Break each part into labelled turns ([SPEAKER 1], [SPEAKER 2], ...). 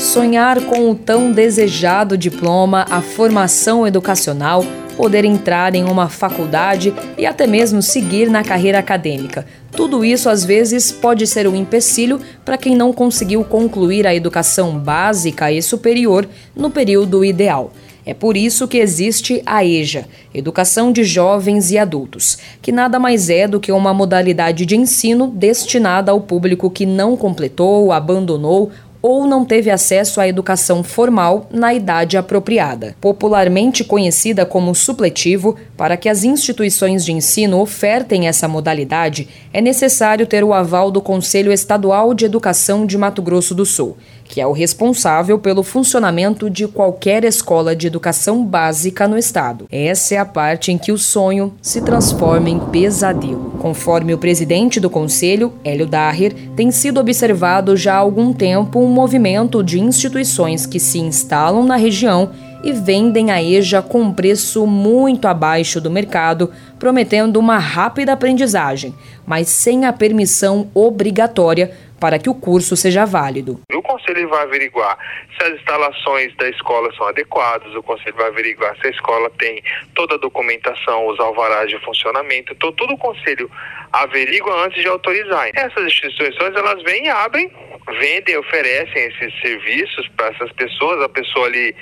[SPEAKER 1] Sonhar com o tão desejado diploma, a formação educacional, poder entrar em uma faculdade e até mesmo seguir na carreira acadêmica. Tudo isso às vezes pode ser um empecilho para quem não conseguiu concluir a educação básica e superior no período ideal. É por isso que existe a EJA, Educação de Jovens e Adultos, que nada mais é do que uma modalidade de ensino destinada ao público que não completou, abandonou ou não teve acesso à educação formal na idade apropriada. Popularmente conhecida como supletivo, para que as instituições de ensino ofertem essa modalidade, é necessário ter o aval do Conselho Estadual de Educação de Mato Grosso do Sul que é o responsável pelo funcionamento de qualquer escola de educação básica no estado. Essa é a parte em que o sonho se transforma em pesadelo. Conforme o presidente do conselho, Hélio Daher, tem sido observado já há algum tempo um movimento de instituições que se instalam na região e vendem a EJA com preço muito abaixo do mercado, prometendo uma rápida aprendizagem, mas sem a permissão obrigatória para que o curso seja válido.
[SPEAKER 2] O conselho vai averiguar se as instalações da escola são adequadas, o conselho vai averiguar se a escola tem toda a documentação, os alvarás de funcionamento, então tudo o conselho averigua antes de autorizar. Essas instituições elas vêm e abrem, vendem, oferecem esses serviços para essas pessoas, a pessoa ali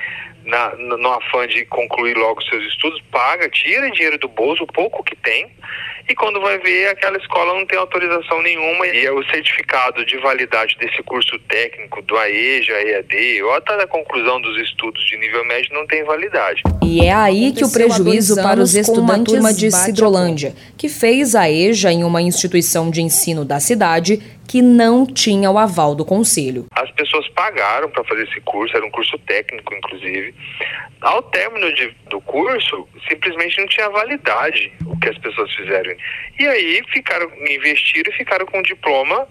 [SPEAKER 2] na, no afã de concluir logo seus estudos, paga, tira dinheiro do bolso, o pouco que tem, e quando vai ver, aquela escola não tem autorização nenhuma e é o certificado de validade desse curso técnico, do AEJA, EAD, ou até da conclusão dos estudos de nível médio não tem validade.
[SPEAKER 1] E é aí que o prejuízo para os estudantes de Cidrolândia, que fez a EJA em uma instituição de ensino da cidade, que não tinha o aval do conselho.
[SPEAKER 2] As pessoas pagaram para fazer esse curso, era um curso técnico, inclusive. Ao término de, do curso, simplesmente não tinha validade o que as pessoas fizeram. E aí ficaram, investiram e ficaram com o diploma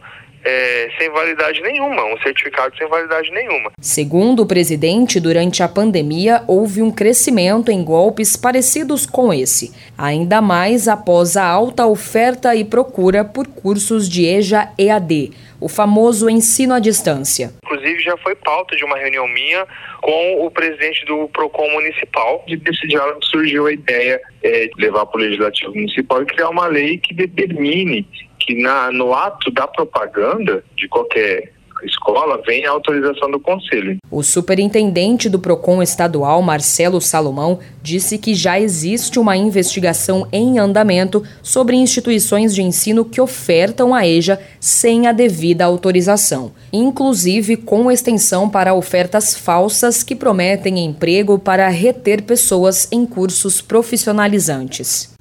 [SPEAKER 2] é, sem validade nenhuma, um certificado sem validade nenhuma.
[SPEAKER 1] Segundo o presidente, durante a pandemia houve um crescimento em golpes parecidos com esse, ainda mais após a alta oferta e procura por cursos de EJA EAD, o famoso ensino à distância.
[SPEAKER 2] Inclusive já foi pauta de uma reunião minha com o presidente do Procon municipal. De desse diálogo surgiu a ideia é, de levar para o legislativo municipal e criar uma lei que determine que na, no ato da propaganda de qualquer escola vem a autorização do conselho.
[SPEAKER 1] O superintendente do Procon estadual, Marcelo Salomão, disse que já existe uma investigação em andamento sobre instituições de ensino que ofertam a EJA sem a devida autorização, inclusive com extensão para ofertas falsas que prometem emprego para reter pessoas em cursos profissionalizantes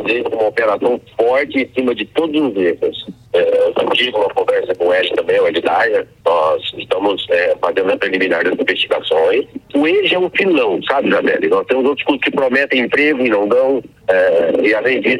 [SPEAKER 3] fazer uma operação forte em cima de todos os erros. É, eu tive uma conversa com ele também, o Elidaia. Nós estamos é, fazendo a preliminar das investigações. O EJA é um filão, sabe, Isabelle? Nós temos outros cursos que prometem emprego e não dão. É, e além disso,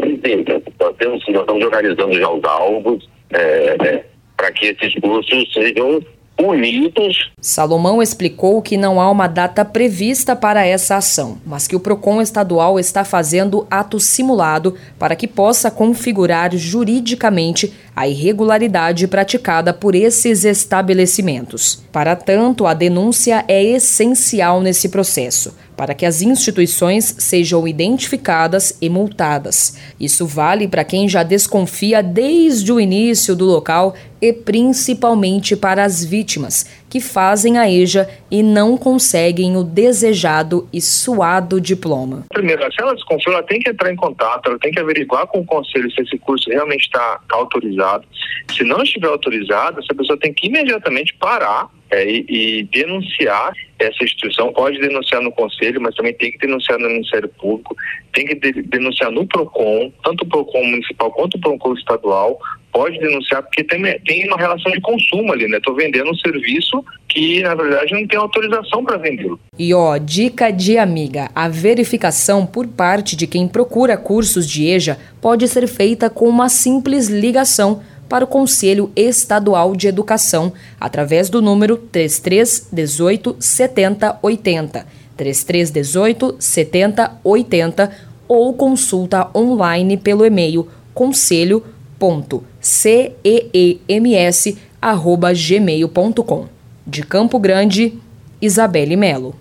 [SPEAKER 3] nós, temos, nós estamos organizando já os alvos é, é, para que esses cursos sejam unidos.
[SPEAKER 1] Salomão explicou que não há uma data prevista para essa ação, mas que o PROCON estadual está fazendo ato simulado para que possa configurar juridicamente a irregularidade praticada por esses estabelecimentos. Para tanto, a denúncia é essencial nesse processo, para que as instituições sejam identificadas e multadas. Isso vale para quem já desconfia desde o início do local e principalmente para as vítimas, que fazem a EJA e não conseguem o desejado e suado diploma.
[SPEAKER 2] Primeiro, se ela desconfia, ela tem que entrar em contato, ela tem que averiguar com o conselho se esse curso realmente está tá autorizado. Se não estiver autorizado, essa pessoa tem que imediatamente parar é, e, e, denunciar essa instituição. Pode denunciar no conselho, mas também tem que denunciar no Ministério Público, tem que de, denunciar no PROCON, tanto o PROCON municipal quanto o PROCON estadual. Pode denunciar, porque tem, tem uma relação de consumo ali, né? Estou vendendo um serviço que, na verdade, não tem autorização para vendê-lo.
[SPEAKER 1] E ó, dica de amiga: a verificação por parte de quem procura cursos de EJA pode ser feita com uma simples ligação para o Conselho Estadual de Educação, através do número 3318 7080, 3318 7080 ou consulta online pelo e-mail conselho.ceems@gmail.com. De Campo Grande, Isabelle Melo.